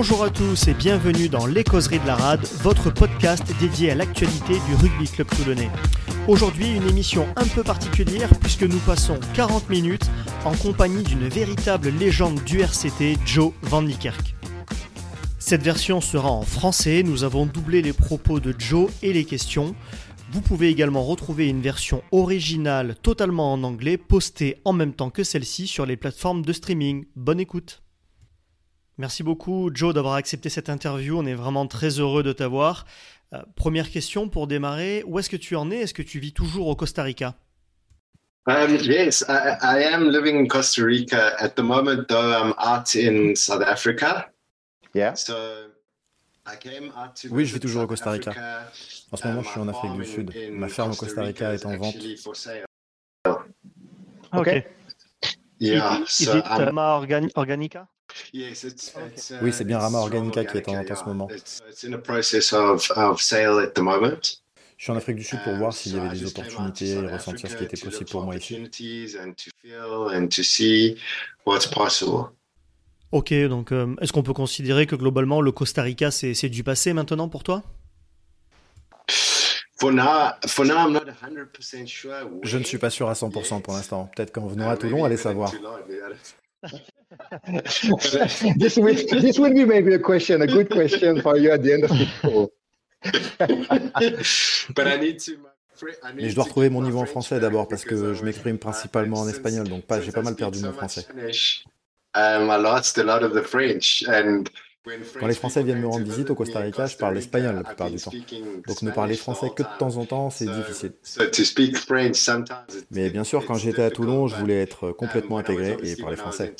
Bonjour à tous et bienvenue dans Les Causeries de la Rade, votre podcast dédié à l'actualité du rugby club toulonnais. Aujourd'hui, une émission un peu particulière puisque nous passons 40 minutes en compagnie d'une véritable légende du RCT, Joe Van Niekerk. Cette version sera en français, nous avons doublé les propos de Joe et les questions. Vous pouvez également retrouver une version originale totalement en anglais postée en même temps que celle-ci sur les plateformes de streaming. Bonne écoute. Merci beaucoup Joe d'avoir accepté cette interview, on est vraiment très heureux de t'avoir. Euh, première question pour démarrer, où est-ce que tu en es? Est-ce que tu vis toujours au Costa Rica? Um, yes, I, I am living in Costa Rica at the moment, though I'm out in South Africa. Yeah. So I came out to Oui, je vis toujours au Costa Rica. En ce moment, Uh, je suis my en Afrique farm du in- Sud. Ma ferme au Costa Rica est en is vente. Ok. Yeah, Is so it Organi- Organica? Yes, it's, it's, uh, Oui, c'est bien it's Rama Organica qui est en vente en ce moment. It's, it's in a process of, of sale at the moment. Je suis en Afrique du Sud pour voir s'il y So avait des opportunités et ressentir ce qui était possible pour moi ici. Ok, donc euh, est-ce qu'on peut considérer que globalement le Costa Rica c'est du passé maintenant pour toi? For now, for now, I'm not 100% sure. Je ne suis pas sûr à 100% pour l'instant. Peut-être qu'en venant à Toulon, allez savoir. this will this will be maybe a question, a good question for you at the end of the show. Mais je dois retrouver mon niveau en français d'abord parce que je m'exprime principalement en espagnol, donc pas, j'ai pas mal perdu mon français. Um, I lost a lot of the French. And Quand les Français viennent me rendre visite au Costa Rica, je parle espagnol la plupart du temps. Donc ne parler français que de temps en temps, c'est difficile. Mais bien sûr, quand j'étais à Toulon, je voulais être complètement intégré et parler français.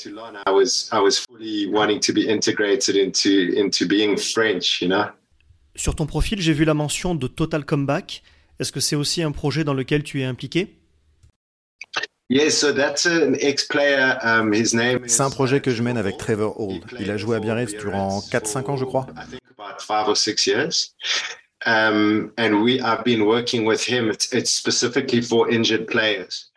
Sur ton profil, j'ai vu la mention de Total Comeback. Est-ce que c'est aussi un projet dans lequel tu es impliqué? Yeah, so that's an ex-player. Um, his name. C'est un projet que je mène avec Trevor Hall. Il a joué à Biarritz durant 4-5 ans, je crois. I think about five or six years. Um, and we have been working with him. It's, it's specifically for injured players.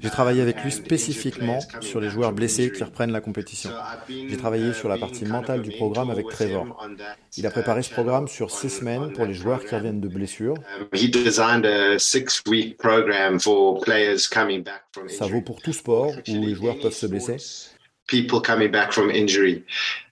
J'ai travaillé avec lui spécifiquement sur les joueurs blessés qui reprennent la compétition. J'ai travaillé sur la partie mentale du programme avec Trevor. Il a préparé ce programme sur 6 semaines pour les joueurs qui reviennent de blessures. Ça vaut pour tout sport où les joueurs peuvent se blesser. People coming back from injury.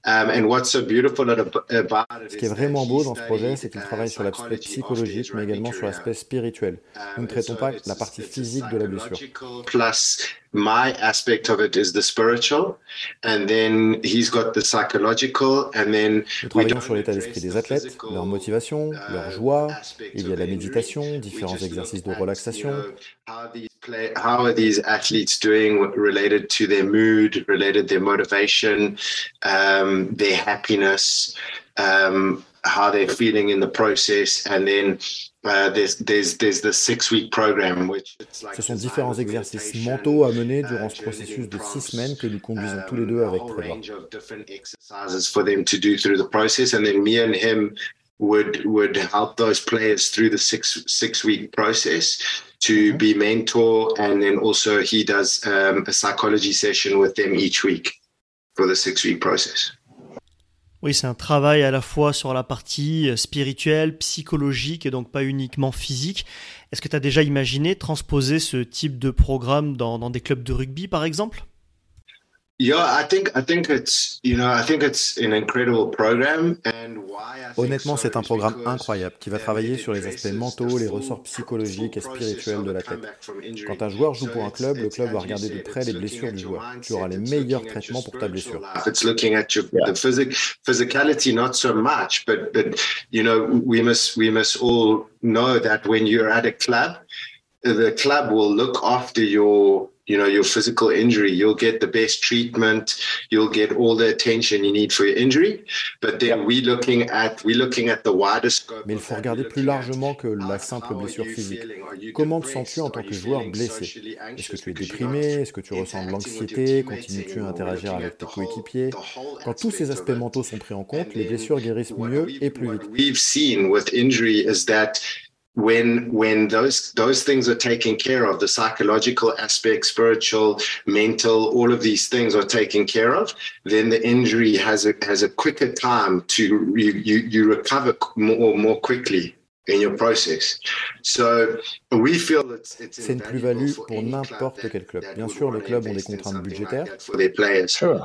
Um, and what's so beautiful about it Ce qui est vraiment beau dans ce projet, c'est qu'il travaille sur l'aspect psychologique, mais également sur l'aspect spirituel. Nous ne traitons pas la partie physique de la blessure. Plus, my aspect of it is the spiritual, and then he's got the psychological, and then Nous travaillons sur l'état d'esprit des athlètes, leur motivation, leur joie. Il y a la méditation, différents exercices de relaxation. How play, how are these athletes doing related to their mood, related to their motivation, um, their happiness, um, how they're feeling in the process, and then uh, there's there's there's the six week program which it's like Ce sont différents exercices mentaux à mener durant uh, ce processus de six semaines que nous conduisons tous les um, deux avec Trevor. Would would help those players through the six six week process to Mhm. be mentor, and then also he does um, a psychology session with them each week for the six week process. Oui, c'est un travail à la fois sur la partie euh, spirituelle, psychologique et donc pas uniquement physique. Est-ce que tu as déjà imaginé transposer ce type de programme dans, dans des clubs de rugby par exemple? Honnêtement, so c'est un programme because, incroyable qui va travailler sur les aspects the mentaux, les ressorts psychologiques et spirituels of de from injury. Quand un joueur joue pour un club, le club va regarder de près les blessures at du joueur. Tu auras les meilleurs traitements your pour ta blessure. life. It's looking at your the physic physicality not so much, but but you know we must we must all know that when you're at a club, the club will look after your you know your physical injury. You'll get the best treatment. You'll get all the attention you need for your injury. But then we looking at we looking at the wider scope Mais il faut regarder plus largement que la simple blessure physique. Comment te sens-tu en tant que joueur blessé? Est-ce que tu es déprimé? Est-ce que tu ressens de l'anxiété? Continues-tu à interagir avec tes coéquipiers? Quand tous ces aspects mentaux sont pris en compte, les blessures guérissent mieux we've- et plus vite. When when those those things are taken care of the psychological aspect spiritual mental all of these things are taken care of then the injury has a has a quicker time to you you, you recover more more quickly in your process. So we feel it's, it's C'est une plus-value pour n'importe quel club. Bien sûr, les clubs ont des contraintes budgétaires. For their players. Sure.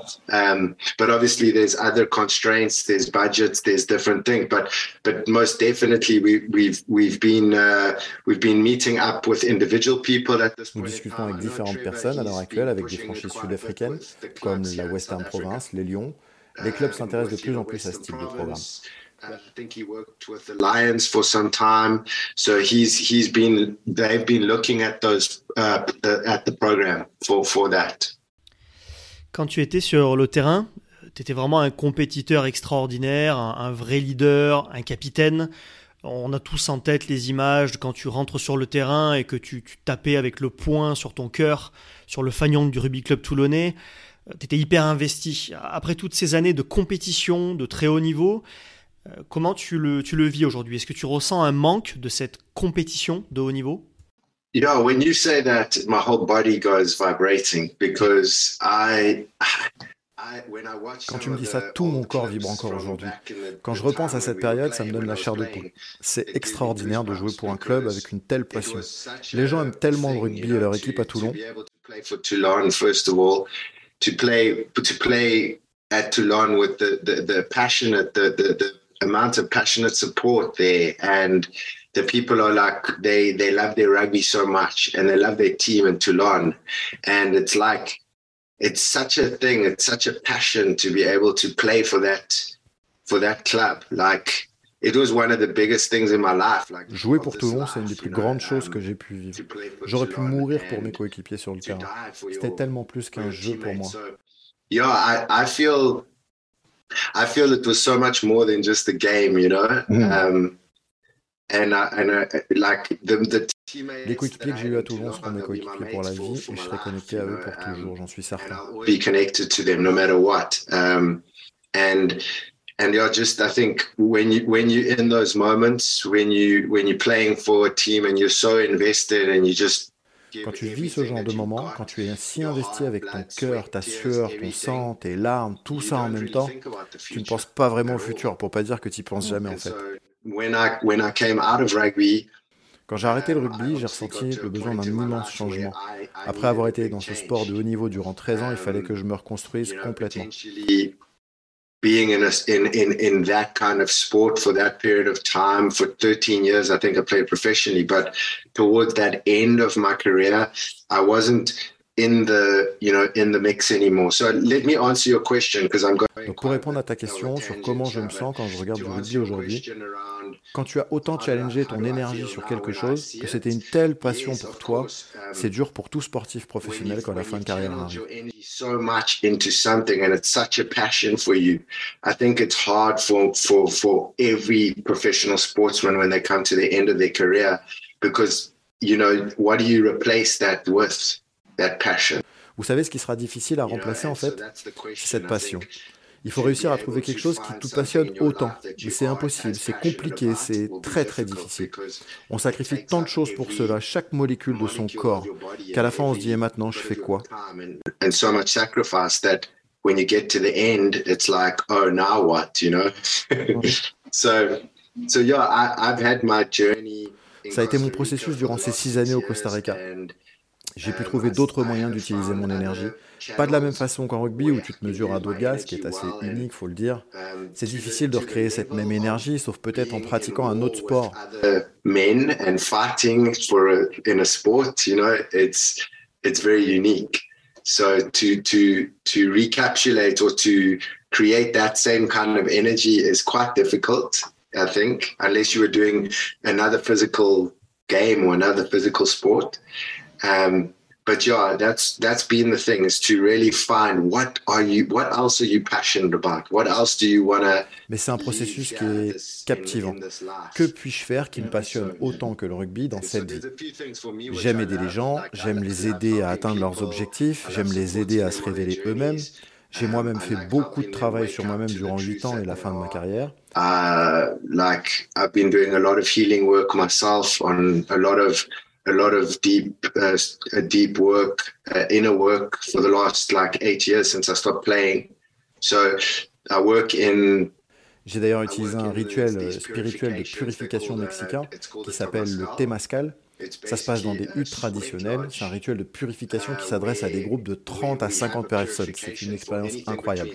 But obviously, there's other constraints. There's budgets. There's different things. But but most definitely, we, we've we've been uh, we've been meeting up with individual people at this Nous discutons avec différentes personnes à l'heure actuelle, avec des franchises sud-africaines, comme la Western. Province, les Lions. Les clubs Um, s'intéressent de plus en plus à ce type de programme. I think he worked with the Lions for some time, so he's he's been they've been looking at those uh, the, at the program for for that. Quand tu étais sur le terrain, tu étais vraiment un compétiteur extraordinaire, un, vrai leader, un capitaine. On a tous en tête les images de quand tu rentres sur le terrain et que tu, tapais avec le poing sur ton cœur, sur le fanion du rugby club toulonnais. Tu étais hyper investi. Après toutes ces années de compétition de très haut niveau, comment tu le, tu le vis aujourd'hui? Est-ce que tu ressens un manque de cette compétition de haut niveau? Yeah, when you say that, my whole body goes vibrating because I. I when I watch Quand tu me dis ça, tout mon corps vibre encore aujourd'hui. Quand je repense à cette période, ça me donne when la chair de poule. C'est extraordinaire de jouer pour un club avec une telle such Les gens a aiment tellement le rugby you et leur équipe to- à Toulon. To play to to at Toulon with the the, the passionate the, the the amount of passionate support there and the people are like they they love their rugby so much and they love their team in Toulon and it's like it's such a thing it's such a passion to be able to play for that for that club like it was one of the biggest things in my life like Jouer pour Toulon, c'est une des plus grandes choses um, que j'ai pu vivre. to play for J'aurais pu mourir pour mes coéquipiers sur le terrain. C'était tellement plus qu'un jeu pour moi. Yeah, I, I feel I feel it was so much more than just a game, you know. Mhm. Um, and I, and I, like the, the teammates Les coéquipiers que j'ai eu à Toulon seront mes coéquipiers pour la vie et je serai connecté à eux pour um, toujours, j'en suis certain. Be connected to them no matter what. Um, and and you're just I think when you when you're in those moments when you when you're playing for a team and you're so invested and you just Quand tu vis ce genre de moment, quand tu es si investi avec ton cœur, ta sueur, ton sang, tes larmes, tout ça en même temps, tu ne penses pas vraiment au futur, pour pas dire que tu y penses jamais en fait. Quand j'ai arrêté le um, I rugby, j'ai ressenti le besoin d'un immense changement. Après avoir été dans ce sport de haut niveau durant 13 ans, il fallait que je me reconstruise complètement. Being in, a, in in in that kind of sport for that period of time for 13 years i think i played professionally but towards that end of my career i wasn't in the you know in the mix anymore so let me answer your question because i'm going Donc pour répondre à ta question sur comment je me sens quand je regarde du rugby aujourd'hui, quand tu as autant challengé ton énergie sur quelque chose, que c'était une telle passion pour toi, c'est dur pour tout sportif professionnel quand la fin de carrière arrive. so much into something and it's such a passion for you. I think it's hard for for for every professional sportsman when they come to the end of their career because you know what do you replace that with? That passion. Vous savez ce qui sera difficile à remplacer en fait? C'est cette passion. Il faut réussir à trouver quelque chose qui te passionne autant? Mais c'est impossible, c'est compliqué, c'est très très difficile. On sacrifie tant de choses pour cela, chaque molécule de son corps, qu'à la fin on se dit et maintenant je fais quoi? Ça a été mon processus durant ces six années au Costa Rica. J'ai pu trouver d'autres moyens d'utiliser mon énergie. Pas de la même façon qu'en rugby où tu te mesures à dos de gaz, qui est assez unique, faut le dire. C'est difficile de recréer cette même énergie, sauf peut-être en pratiquant un autre sport. it's very unique. So to to to recapitulate or to create that same kind of energy is quite difficult, I think, unless you were doing another physical game or another physical sport. Um, but yeah, that's that's been the thing is to really find what are you, what else are you passionate about, what else do you want to Mais c'est un processus qui est captivant. Que puis-je faire qui me passionne autant que le rugby dans cette vie? J'aime aider les gens, j'aime les aider à atteindre leurs objectifs, j'aime les aider à se révéler eux-mêmes, J'ai moi-même fait beaucoup de travail sur moi-même durant 8 ans et la fin de ma carrière. Uh, like I've been doing a lot of healing work myself on a lot of a lot of deep uh, deep work uh, inner work for the last like eight years since I stopped playing. So I work in j'ai d'ailleurs utilisé un rituel euh, spirituel de purification mexicain qui s'appelle le Temascal. Ça se passe dans des huttes traditionnelles. C'est un rituel de purification qui s'adresse à des groupes de 30 à 50 personnes. C'est une expérience incroyable.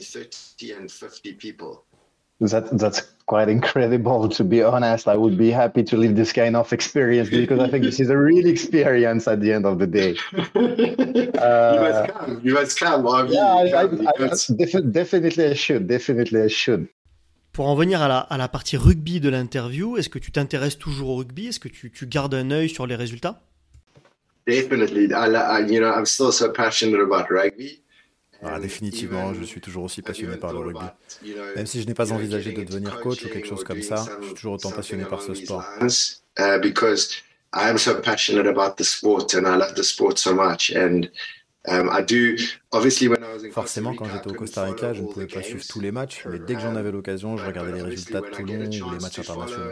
That, that's quite incredible, to be honest. I would be happy to live this kind of experience because I think this is a real experience at the end of the day. Uh, you must come. You must come. Yeah, I, I, I, definitely I should. Definitely I should. Pour en venir à la, à la partie rugby de l'interview, est-ce que tu t'intéresses toujours au rugby? Est-ce que tu, tu, gardes un œil sur les résultats? Definitely. I, you know, I'm still so passionate about rugby. Ah, définitivement, je suis toujours aussi passionné par le rugby. Même si je n'ai pas envisagé de devenir coach ou quelque chose comme ça, je suis toujours autant passionné par ce sport. Because I am so passionate about the sport and I love the sport so much. And Forcément, quand j'étais au Costa Rica, je ne pouvais pas suivre tous les matchs, mais dès que j'en avais l'occasion, je regardais les résultats de Toulon ou les matchs internationaux.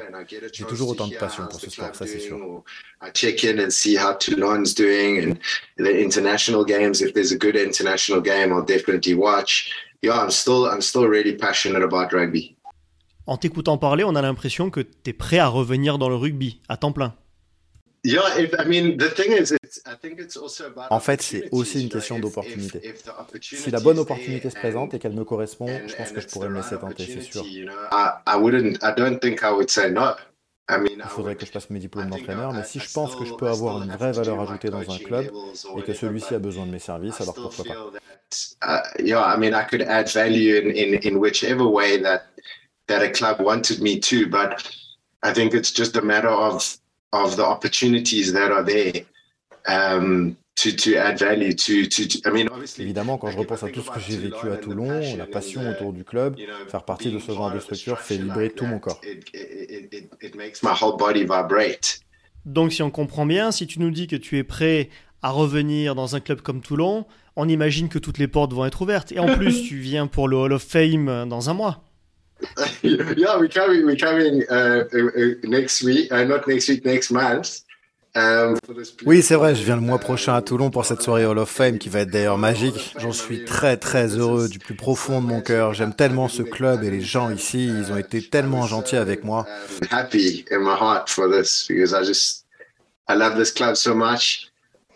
J'ai toujours autant de passion pour ce sport, ça c'est sûr. check in and see how Toulon's doing and the international games. If there's a good international game, I'll definitely watch. Yeah, I'm still, I'm still really passionate about rugby. En t'écoutant parler, on a l'impression que tu es prêt à revenir dans le rugby à temps plein. En fait, c'est aussi une question d'opportunité. Si la bonne opportunité se présente et qu'elle me correspond, je pense que je pourrais me laisser tenter, c'est sûr. Il faudrait que je passe mes diplômes d'entraîneur, mais si je pense que je peux avoir une vraie valeur ajoutée dans un club et que celui-ci a besoin de mes services, alors pourquoi pas? Of the opportunities that are there um, to, to add value to, to, to I mean, Évidemment, quand je repense à tout ce que j'ai vécu à Toulon, la passion autour du club, faire partie de ce genre de structure fait vibrer tout mon corps. Donc, si on comprend bien, si tu nous dis que tu es prêt à revenir dans un club comme Toulon, on imagine que toutes les portes vont être ouvertes. Et en plus, tu viens pour le Hall of Fame dans un mois. yeah, we're coming. We're coming uh, uh, next week. Uh, not next week. Next month. Um, oui, c'est vrai, je viens le mois prochain à Toulon pour cette soirée Hall of Fame qui va être d'ailleurs magique. J'en suis très très heureux du plus profond de mon cœur. J'aime tellement ce club et les gens ici, ils ont été tellement gentils avec moi. Happy in my heart for this because I just I love this club so much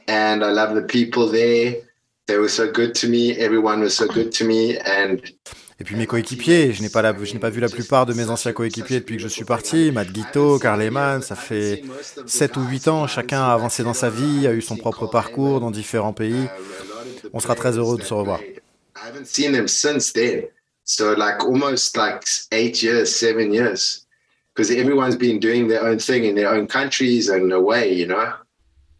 and I love the people there. They were so good to me. Everyone was so good to me and et puis mes coéquipiers, je n'ai pas, pas vu la plupart de mes anciens coéquipiers depuis que je suis parti. Matt Guito, Karl Lehmann, ça fait 7 ou 8 ans. Chacun a avancé dans sa vie, a eu son propre parcours dans différents pays. On sera très heureux de se revoir. So like almost like eight years, seven years, because everyone's been doing their own thing in their own countries and away, you know?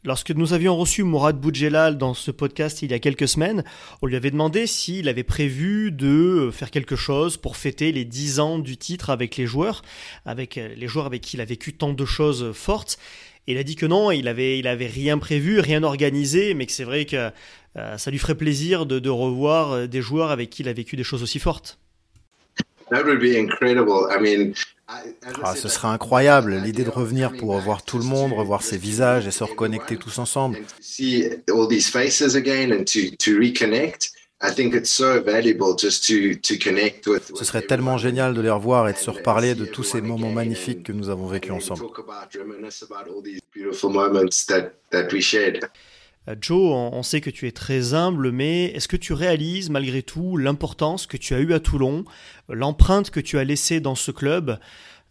Lorsque nous avions reçu Mourad Boudjelal dans ce podcast il y a quelques semaines, on lui avait demandé s'il avait prévu de faire quelque chose pour fêter les 10 ans du titre avec les joueurs, avec euh, les joueurs avec qui il a vécu tant de choses fortes. Il a dit que non, il avait, il rien prévu, rien organisé, mais que c'est vrai que euh, ça lui ferait plaisir de, de revoir euh, des joueurs avec qui il a vécu des choses aussi fortes. That would be incredible. I mean, ah, ce serait incroyable, l'idée de revenir pour revoir tout le monde, revoir ses visages et se reconnecter tous ensemble. Ce serait tellement génial de les revoir et de se reparler de tous ces moments magnifiques que nous avons vécus ensemble. Euh, Joe, on sait que tu es très humble, mais est-ce que tu réalises malgré tout l'importance que tu as eue à Toulon, l'empreinte que tu as laissée dans ce club,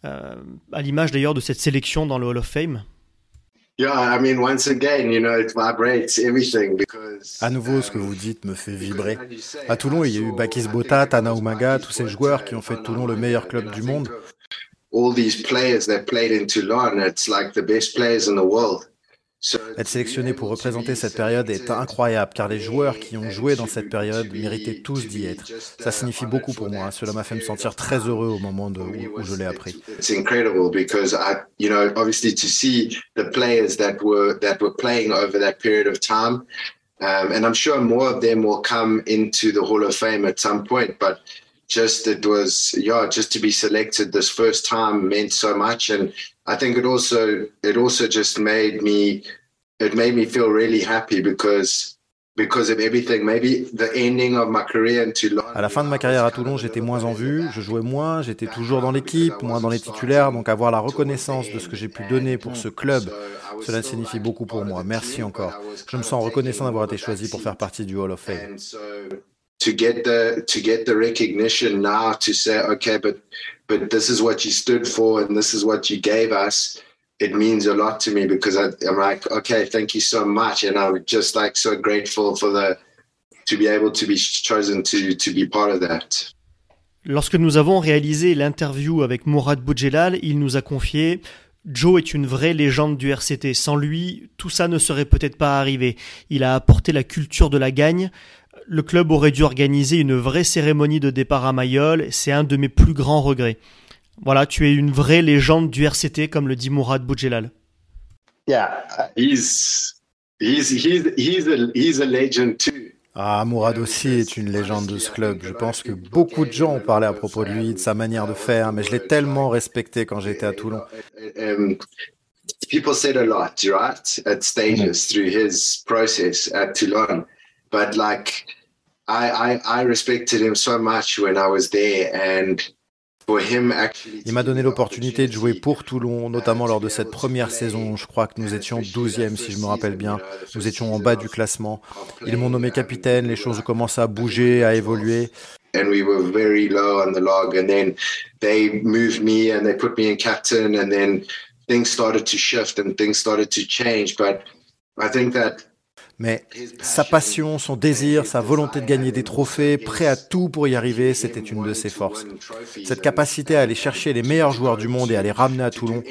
euh, à l'image d'ailleurs de cette sélection dans le Hall of Fame? À nouveau, ce que vous dites me fait vibrer. À Toulon, il y a eu Bakis Bota, Tana Umaga, tous ces joueurs qui ont fait de Toulon le meilleur club du monde. Être sélectionné pour représenter cette période est incroyable car les joueurs qui ont joué dans cette période méritaient tous d'y être. Ça signifie beaucoup pour moi. Cela m'a fait me sentir très heureux au moment de, où, je l'ai appris. Um, and I'm sure more of them will come into the Hall of Fame at some point. But just it was, yeah, just to be selected this first time meant so much. And I think it also, it also just made me, it made me feel really happy because À la fin de ma carrière à Toulon, j'étais moins en vue, je jouais moins, j'étais toujours dans l'équipe, moins dans les titulaires, donc avoir la reconnaissance de ce que j'ai pu donner pour ce club, cela signifie beaucoup pour moi. Merci encore. Je me sens reconnaissant d'avoir été choisi pour faire partie du Hall of Fame. To get the to get the recognition now to say okay, but but this is what you stood for and this is what you gave us. it means a lot to me because I, am like, okay, thank you so much, and I'm just like so grateful for the to be able to be chosen to to be part of that. Lorsque nous avons réalisé l'interview avec Mourad Boudjelal, il nous a confié Joe est une vraie légende du RCT. Sans lui, tout ça ne serait peut-être pas arrivé. Il a apporté la culture de la gagne. Le club aurait dû organiser une vraie cérémonie de départ à Mayol. C'est un de mes plus grands regrets. Voilà, tu es une vraie légende du RCT, comme le dit Mourad Boudjelal. Yeah, he's, he's, he's, he's, a, he's a legend too. Ah, Mourad aussi est une légende de ce club. Je pense que beaucoup de gens ont parlé à propos de lui, de sa manière de faire, mais je l'ai tellement respecté quand j'étais à Toulon. Um, people said a lot, right, at stages through his process at Toulon, but like I, I, I respected him so much when I was there, and il m'a donné l'opportunité de jouer pour Toulon, notamment lors de cette première saison. Je crois que nous étions 12e, si je me rappelle bien. Nous étions en bas du classement. Ils m'ont nommé capitaine, les choses ont commencé à bouger, à évoluer. And we were very low on the log, and then they moved me and they put me in captain, and then things started to shift and things started to change. But I think that mais sa passion, son désir, sa volonté de gagner des trophées, prêt à tout pour y arriver, c'était une de ses forces. Cette capacité à aller chercher les meilleurs joueurs du monde et à les ramener à Toulon.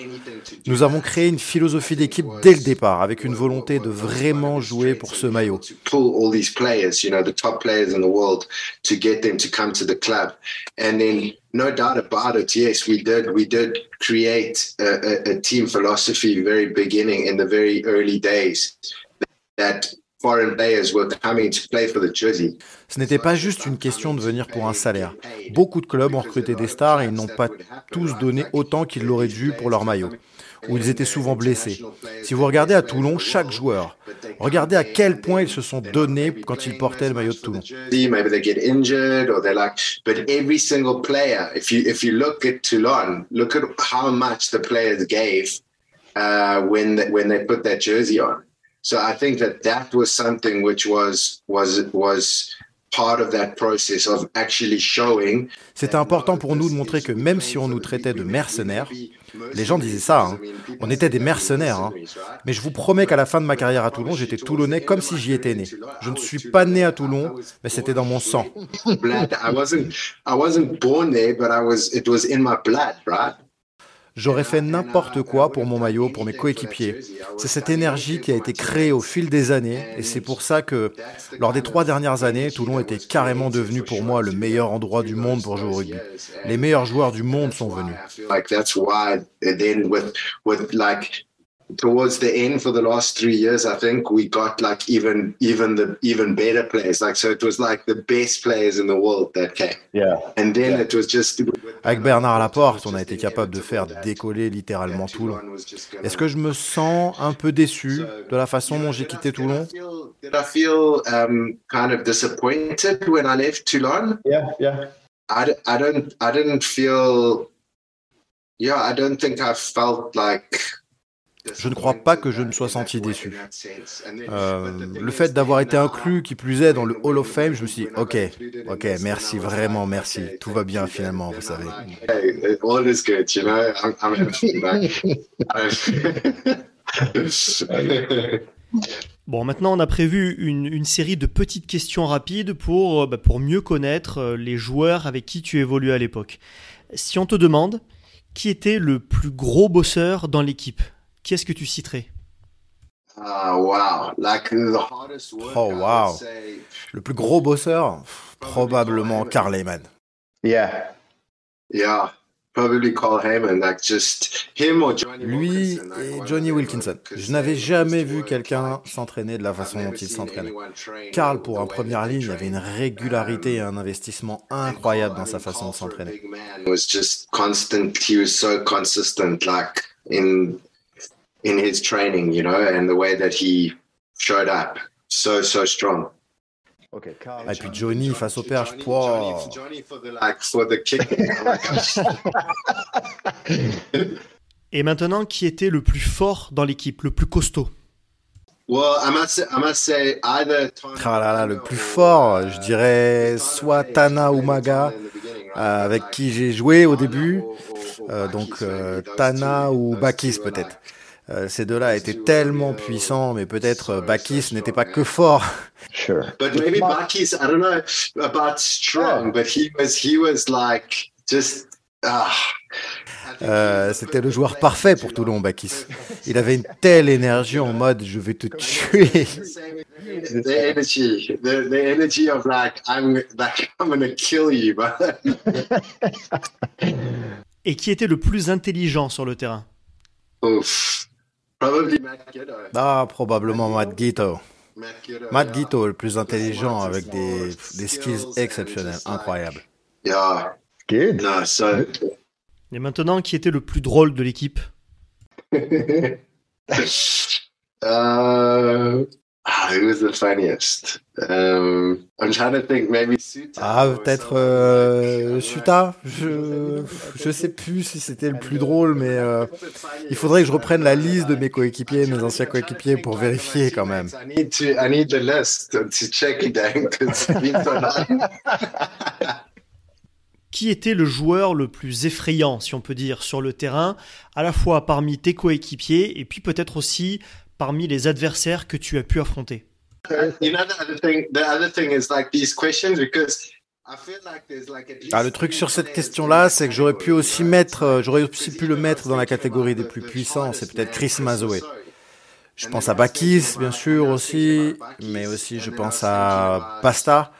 Nous avons créé une philosophie d'équipe dès le départ, avec une volonté de vraiment jouer pour ce maillot. no doubt about it. Yes, we did. We did create a, team philosophy very beginning in the very early days. Ce n'était pas juste une question de venir pour un salaire. Beaucoup de clubs ont recruté des stars et ils n'ont pas tous donné autant qu'ils l'auraient dû pour leur maillot, où ils étaient souvent blessés. Si vous regardez à Toulon, chaque joueur, regardez à quel point ils se sont donnés quand ils portaient le maillot de Toulon. So I think that that was something which was was was part of that process of actually showing. C'était important pour nous de montrer que même si on nous traitait de mercenaires, les gens disaient ça, hein, on était des mercenaires. Hein. Mais je vous promets qu'à la fin de ma carrière à Toulon, j'étais toulonnais comme si j'y étais né. Je ne suis pas né à Toulon, mais c'était dans mon sang. J'aurais fait n'importe quoi pour mon maillot, pour mes coéquipiers. C'est cette énergie qui a été créée au fil des années et c'est pour ça que, lors des trois dernières années, Toulon était carrément devenu pour moi le meilleur endroit du monde pour jouer au rugby. Les meilleurs joueurs du monde sont venus towards the end for the last three years, I think we got like even even the even better players. Like so, it was like the best players in the world that came. Yeah. And then it was just. Avec Bernard Laporte, on a été capable de faire décoller littéralement Toulon. Est-ce que je me sens un peu déçu de la façon dont j'ai quitté Toulon? Did I feel um, kind of disappointed when I left Toulon? Yeah, yeah. I, I don't I didn't feel. Yeah, I don't think I felt like je ne crois pas que je me sois senti déçu. Euh, le fait d'avoir été inclus, qui plus est, dans le Hall of Fame, je me suis dit, ok, ok, merci, vraiment merci. Tout va bien finalement, vous savez. Bon, maintenant on a prévu une, série de petites questions rapides pour, euh, bah, pour mieux connaître euh, les joueurs avec qui tu évoluais à l'époque. Si on te demande qui était le plus gros bosseur dans l'équipe, qui est-ce que tu citerais? Ah, wow. oh, wow. Le plus gros bosseur? Probablement Carl Lehman. Yeah. Yeah. Lui et Johnny Wilkinson. Je n'avais jamais vu quelqu'un s'entraîner de la façon dont il s'entraînait. Carl, pour un première ligne, avait une régularité et un investissement incroyable dans sa façon de s'entraîner. in his training, you know, and the way that he showed up. So, so strong. Et puis Johnny face au perche, wow. Et maintenant, qui était le plus fort dans l'équipe, le plus costaud? Ah là là, le plus fort, je dirais soit Tana Umaga, euh, avec qui j'ai joué au début, euh, donc euh, Tana ou Bakis peut-être. Euh, ces deux-là étaient tellement puissants, mais peut-être euh, Bakis n'était pas que fort. Sure. But maybe Bakis, I don't know about strong, but he was, he was like just, ah. Euh, c'était le joueur parfait pour Toulon, Bakis. Il avait une telle énergie en mode je vais te tuer. The energy, the, the energy of like I'm, like, I'm gonna kill you. Et qui était le plus intelligent sur le terrain? Ouf. Ah, probablement Matt Gito. Matt Gito, le plus intelligent avec des, des skills exceptionnels, incroyables. Yeah. Good. No, so... Et maintenant, qui était le plus drôle de l'équipe? Uh, Ah, who was the funniest? Um, I'm trying to think, maybe Suta. Ah, peut-être euh, Suta. Je je sais plus si c'était le plus drôle, mais euh, il faudrait que je reprenne la liste de mes coéquipiers, mes anciens coéquipiers, pour vérifier quand même. I need to, I need the list to check it. Qui était le joueur le plus effrayant, si on peut dire, sur le terrain, à la fois parmi tes coéquipiers et puis peut-être aussi parmi les adversaires que tu as pu affronter ah, le truc sur cette question-là, c'est que j'aurais pu aussi mettre, euh, j'aurais aussi pu le mettre dans la catégorie des plus puissants. C'est peut-être Chris Mazoé. Je pense à Bakis, bien sûr aussi, mais aussi je pense à Pasta.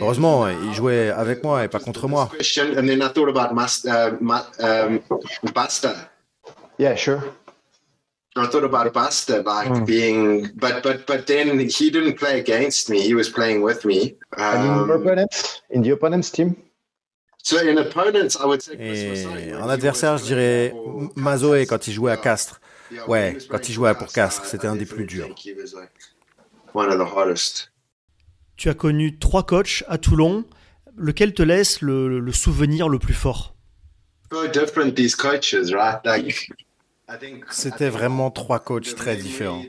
Heureusement, il jouait avec moi et pas contre moi. Yeah, sure. I thought about Buster like mm. being, but but but then he didn't play against me. He was playing with me. Um, in, opponents, in the opponent's team? So in opponents, I would say. Et en adversaire, je dirais Mazoé quand il jouait à Castres. Ouais, quand il jouait pour Castres, c'était un des plus durs. One of the hardest. Tu as connu trois coachs à Toulon. Lequel te laisse le, le souvenir le plus fort? So different these coaches, right? Like c'était vraiment trois coachs très différents.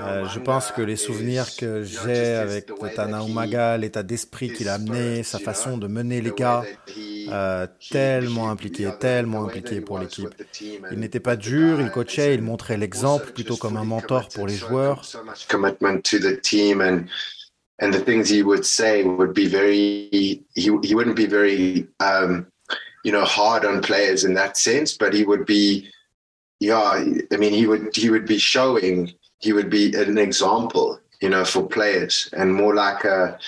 Euh, je pense que les souvenirs que j'ai avec Tana Umaga, l'état d'esprit qu'il a amené, sa façon de mener les gars, euh, tellement impliqué, tellement impliqué pour l'équipe. Il n'était pas dur, il coachait, il montrait l'exemple plutôt comme un mentor pour les joueurs. Hard yeah, I mean, he would he would be showing, he would be an example, you know, for players, and more like a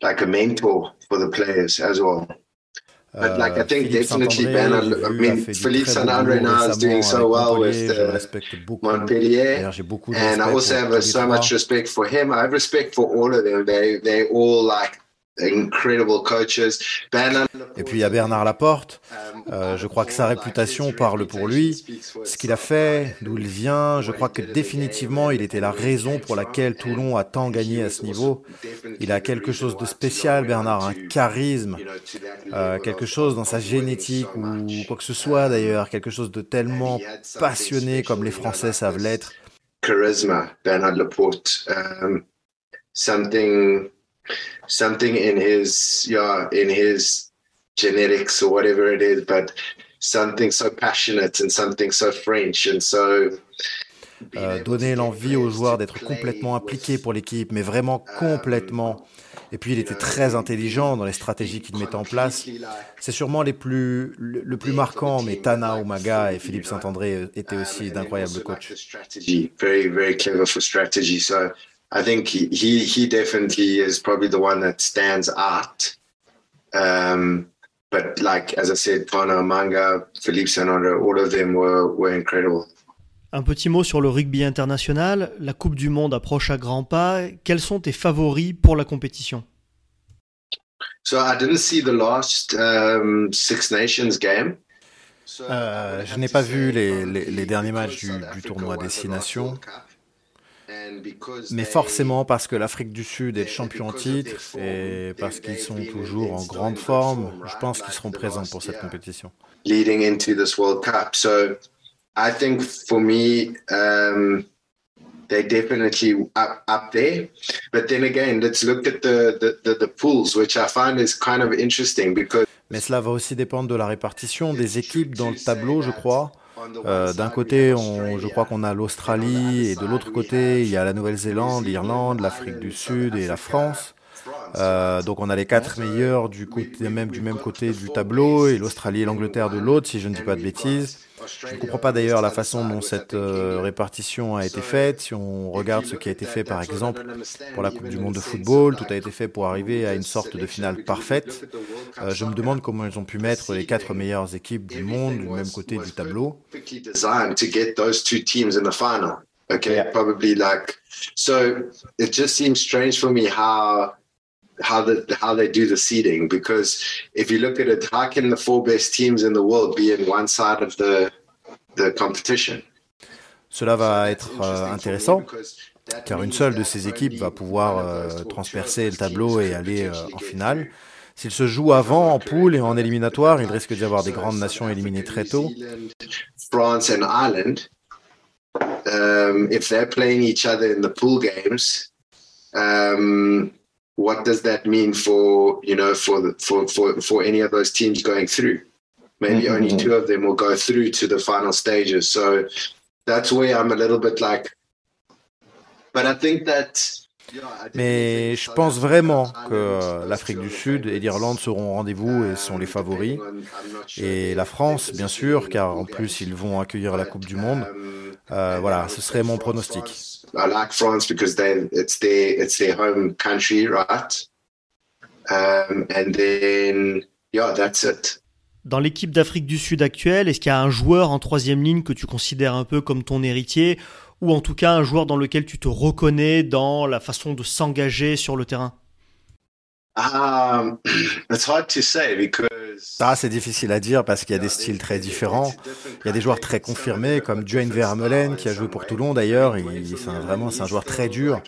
like a mentor for the players as well. But like I think Philippe definitely Ben, I mean Philippe Saint-André now is doing so well with uh, Montpellier, and I also have so much respect for him. I have respect for all of them. They they all like Et puis il y a Bernard Laporte. Euh, je crois que sa réputation parle pour lui. Ce qu'il a fait, d'où il vient, je crois que définitivement il était la raison pour laquelle Toulon a tant gagné à ce niveau. Il a quelque chose de spécial, Bernard, un charisme, euh, quelque chose dans sa génétique ou quoi que ce soit d'ailleurs, quelque chose de tellement passionné comme les Français savent l'être. Charisme, Bernard Laporte. Um, something something in his yeah in his genetics or whatever it is but something so passionate and something so french and so euh, donner l'envie aux joueurs d'être complètement impliqués pour l'équipe, mais vraiment complètement. Et puis il était très intelligent dans les stratégies qu'il mettait en place. C'est sûrement les plus, le, le plus marquant, mais Tana Umaga et Philippe Saint-André étaient aussi d'incroyables coachs. I think he, he, he definitely is probably the one that stands out. Um, but like as I said, Tana Manga, Philippe Sananda, all of them were were incredible. Un petit mot sur le rugby international. La Coupe du Monde approche à grands pas. Quels sont tes favoris pour la compétition? So I didn't see the last um, Six Nations game. Euh, je n'ai pas vu les, les, les derniers matchs du, du, tournoi Destination. Mais forcément parce que l'Afrique du Sud est champion en titre et parce qu'ils sont toujours en grande forme, je pense qu'ils seront présents pour cette compétition. Leading into this World Cup. So I think for me, um, they're definitely up, up there. But then again, let's look at the, the, the, the pools, which I find is kind of interesting because mais cela va aussi dépendre de la répartition des équipes dans le tableau, je crois. Euh, D'un côté, on, je crois qu'on a l'Australie et de l'autre côté, il y a la Nouvelle-Zélande, l'Irlande, l'Afrique du Sud et la France. Euh, donc on a les quatre meilleurs du, côté, même, du même côté du tableau et l'Australie et l'Angleterre de l'autre, si je ne dis pas de bêtises. Je ne comprends pas d'ailleurs la façon dont cette euh, répartition a été faite. Si on regarde ce qui a été fait par exemple pour la Coupe du Monde de football, tout a été fait pour arriver à une sorte de finale parfaite. Euh, je me demande comment ils ont pu mettre les quatre meilleures équipes du monde du même côté du tableau. Okay, probably like so. It just seems strange for me how how the how they do the seeding because if you look at it, how can the four best teams in the world be in one side of the the competition? Cela va être euh, intéressant car une seule de ces équipes va pouvoir euh, transpercer le tableau et aller euh, en finale. S'il se joue avant en poule et en éliminatoire, il risque d'y avoir des grandes nations éliminées très tôt. France and Ireland, um, if they're playing each other in the pool games, um, what does that mean for you know for the, for for for any of those teams going through? Maybe mm-hmm. only two of them will go through to the final stages. So that's where I'm a little bit like. But I think that Mais je pense vraiment que l'Afrique du Sud et l'Irlande seront au rendez-vous et sont les favoris. Et la France, bien sûr, car en plus ils vont accueillir la Coupe du Monde. Euh, voilà, ce serait mon pronostic. I like France because they, it's their it's their home country, right? Um, and then yeah, that's it. Dans l'équipe d'Afrique du Sud actuelle, est-ce qu'il y a un joueur en troisième ligne que tu considères un peu comme ton héritier, ou en tout cas un joueur dans lequel tu te reconnais dans la façon de s'engager sur le terrain? Um, It's hard to say because ça, c'est difficile à dire parce qu'il y a des styles très différents. Il y a des joueurs très confirmés comme Duane Vermeulen qui a joué pour Toulon d'ailleurs. C'est vraiment c'est un joueur très dur.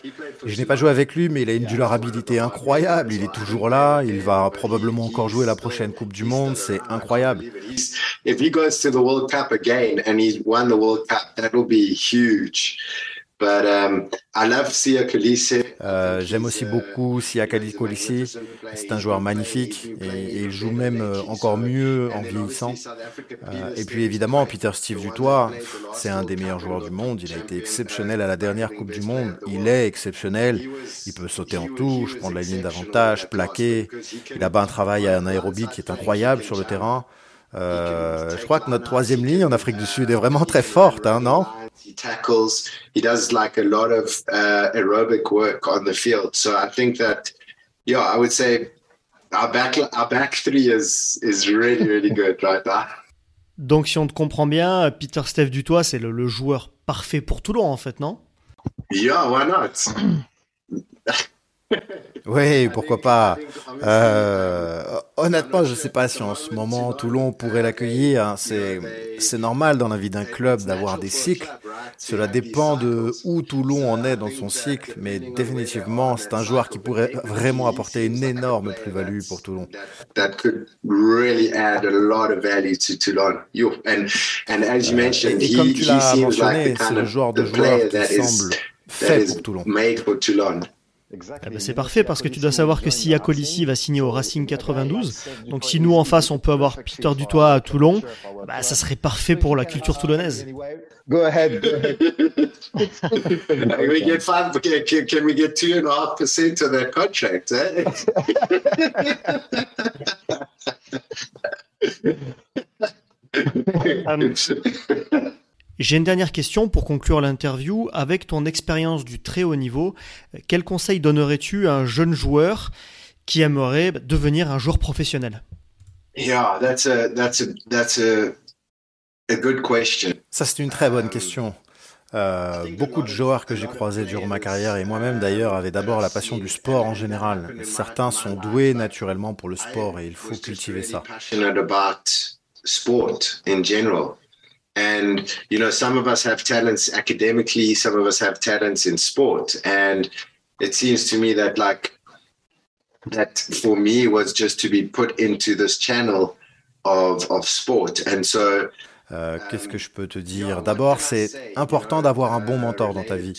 je n'ai pas joué avec lui, mais il a une durabilité incroyable. Il est toujours là. Il va probablement encore jouer la prochaine Coupe du Monde. C'est incroyable. If he goes to the World Cup again and he's won the World Cup, that will be huge. Um, euh, J'aime aussi beaucoup Sia Kolisi. C'est un joueur magnifique et, il joue même euh, encore mieux en vieillissant. Euh, et puis évidemment, Peter Steve Dutoit, c'est un des meilleurs joueurs du monde. Il a été exceptionnel à la dernière Coupe du Monde. Il est exceptionnel. Il peut sauter en touche, prendre la ligne d'avantage, plaquer. Il a un travail en aérobie qui est incroyable sur le terrain. Euh, je crois que notre troisième ligne en Afrique du Sud est vraiment très forte, hein, non? He tackles. He does like a lot of uh, aerobic work on the field. So I think that, yeah, I would say our back our back three is is really really good right now. Donc si on te comprend bien, Peter Steph Dutoit, c'est le, le joueur parfait pour Toulon en fait, non? Yeah, why not? Oui, pourquoi pas. Euh, honnêtement, je ne sais pas si en ce moment Toulon pourrait l'accueillir. Hein. C'est, c'est normal dans la vie d'un club d'avoir des cycles. Cela dépend de où Toulon en est dans son cycle, mais définitivement, c'est un joueur qui pourrait vraiment apporter une énorme plus-value pour Toulon. Et, comme tu l'as mentionné, c'est le genre de joueur qui semble fait pour Toulon. Eh ben, c'est parfait parce que tu dois savoir que Sia Colissi va signer au Racing 92. Donc si nous en face on peut avoir Peter Dutoit à Toulon, bah, ça serait parfait pour la culture toulonnaise. Go ahead. Go ahead. can we get five? Can, can we get two and a half percent of their contract? Eh? um, J'ai une dernière question pour conclure l'interview. Avec ton expérience du très haut niveau, quel conseil donnerais-tu à un jeune joueur qui aimerait devenir un joueur professionnel? Yeah, that's a that's a that's a a good question. Ça c'est une très bonne question. Euh, beaucoup de joueurs que j'ai croisés durant ma carrière et moi-même d'ailleurs avaient d'abord la passion du sport en général. Certains sont doués naturellement pour le sport et il faut cultiver ça. And, you know, some of us have talents academically, some of us have talents in sport. And it seems to me that, like, that for me was just to be put into this channel of, of sport. And so, Euh, Qu'est-ce que je peux te dire? D'abord, c'est important d'avoir un bon mentor dans ta vie,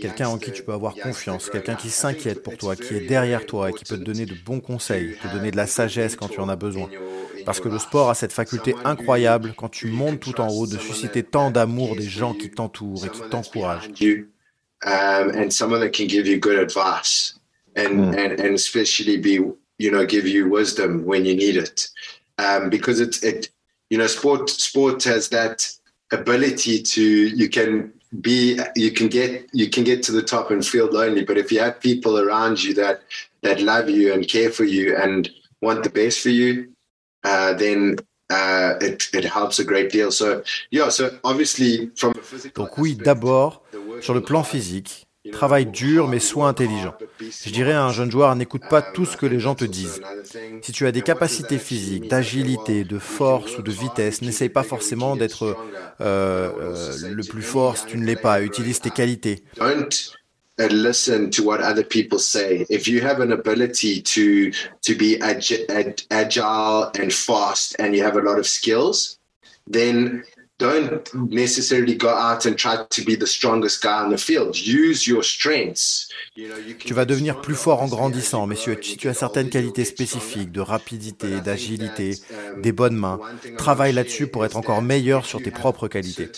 quelqu'un en qui tu peux avoir confiance, quelqu'un qui s'inquiète pour toi, qui est derrière toi et qui peut te donner de bons conseils, te donner de la sagesse quand tu en as besoin. Parce que le sport a cette faculté incroyable, quand tu montes tout en haut, de susciter tant d'amour des gens qui t'entourent et qui t'encouragent. And someone that can give you good advice and, and, and especially be, you know, give you wisdom when you need it. Because it's, it, you know, sport, sport has that ability to, you can be, you can get, you can get to the top and feel lonely. But if you have people around you that, that love you and care for you and want the best for you, uh, then uh, it, it helps a great deal. So, yeah, so obviously from a physical Donc oui, d'abord, sur le plan physique, travaille dur mais sois intelligent. Je dirais à un jeune joueur, n'écoute pas tout ce que les gens te disent. Si tu as des capacités physiques, d'agilité, de force ou de vitesse, n'essaye pas forcément d'être euh, euh, le plus fort si tu ne l'es pas. Utilise tes qualités. And listen to what other people say. If you have an ability to to be agi- ag- agile and fast, and you have a lot of skills, then don't necessarily go out and try to be the strongest guy on the field. Use your strengths. You know, you tu vas devenir plus fort en grandissant, mais si tu as certaines qualités spécifiques de rapidité, d'agilité, des bonnes mains, travaille là-dessus pour être encore meilleur sur tes propres qualités.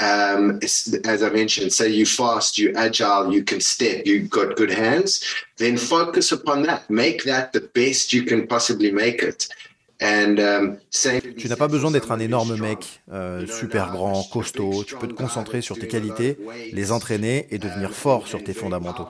Um, as I mentioned, say you fast, you agile, you can step, you got good hands, then focus upon that. Make that the best you can possibly make it. And, um, tu n'as pas besoin d'être un énorme mec, euh, super grand, costaud. Tu peux te concentrer sur tes qualités, les entraîner et devenir fort sur tes fondamentaux.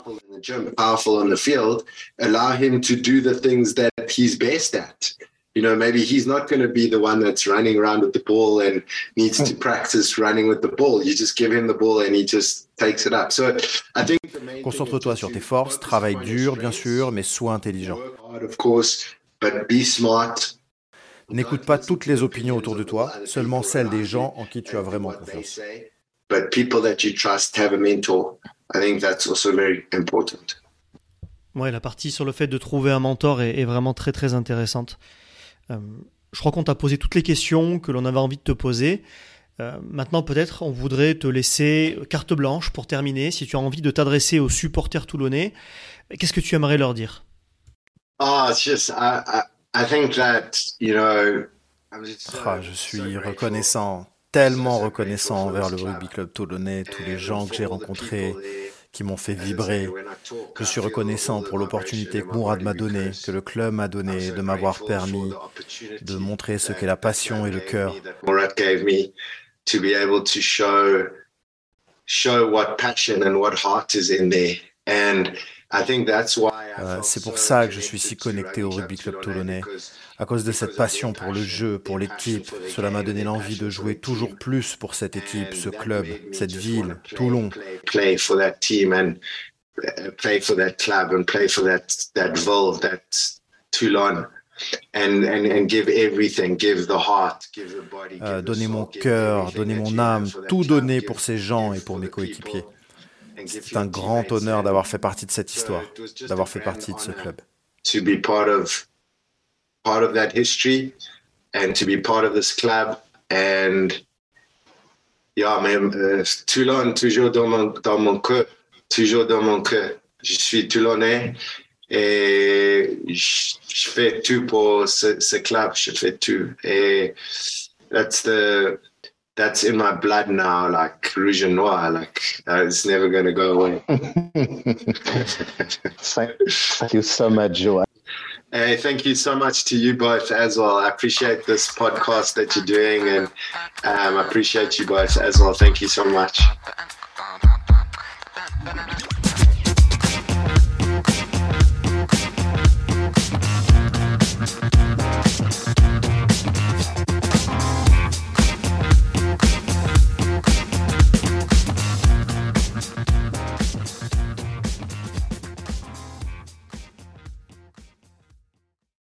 Powerful on the field, allow him to do the things that he's best at. You know, maybe he's not going to be the one that's running around with the ball and needs to hmm. practice running with the ball. You just give him the ball and he just takes it up. So I think Concentre-toi sur tes forces, travaille dur, bien sûr, mais sois intelligent. Of course, but be smart. N'écoute pas toutes les opinions autour de toi, seulement celles des gens en qui tu as vraiment confiance. But people that you trust have a mentor. I think that's also very important. Ouais, la partie sur le fait de trouver un mentor est, est vraiment très très intéressante. Euh, je crois qu'on t'a posé toutes les questions que l'on avait envie de te poser. Euh, maintenant, peut-être, on voudrait te laisser carte blanche pour terminer. Si tu as envie de t'adresser aux supporters toulonnais, qu'est-ce que tu aimerais leur dire? Ah, just, I, think that, you know, ah, je suis reconnaissant, tellement reconnaissant envers le rugby club toulonnais, tous les gens que j'ai rencontrés, qui m'ont fait vibrer. Je suis reconnaissant pour l'opportunité que Mourad m'a donnée, que le club m'a donnée, de m'avoir permis de montrer ce qu'est la passion et le cœur. to be able to show show what passion and what heart is in there and euh, c'est pour ça que je suis si connecté au Rugby Club Toulonnais, à cause de cette passion pour le jeu, pour l'équipe. Cela m'a donné l'envie de jouer toujours plus pour cette équipe, ce club, cette ville, Toulon. Play for that team and uh, play for that club and play for that that ville, that Toulon. And, and, and give everything, give the heart, give the body, euh, donner mon cœur, donner mon âme, tout donner pour ces gens et pour mes coéquipiers. C'est un grand honneur d'avoir fait partie de cette histoire, d'avoir fait partie de ce club. Part of that history and to be part of this club and yeah, mais euh, Toulon toujours dans mon dans mon cœur, toujours dans mon cœur. Je suis Toulonnais et je, je fais tout pour ce, ce club, je fais tout et that's the that's in my blood now, like rouge and noir. Like uh, it's never going to go away. thank you so much, Joe. Hey, thank you so much to you both as well. I appreciate this podcast that you're doing, and um, I appreciate you both as well. Thank you so much.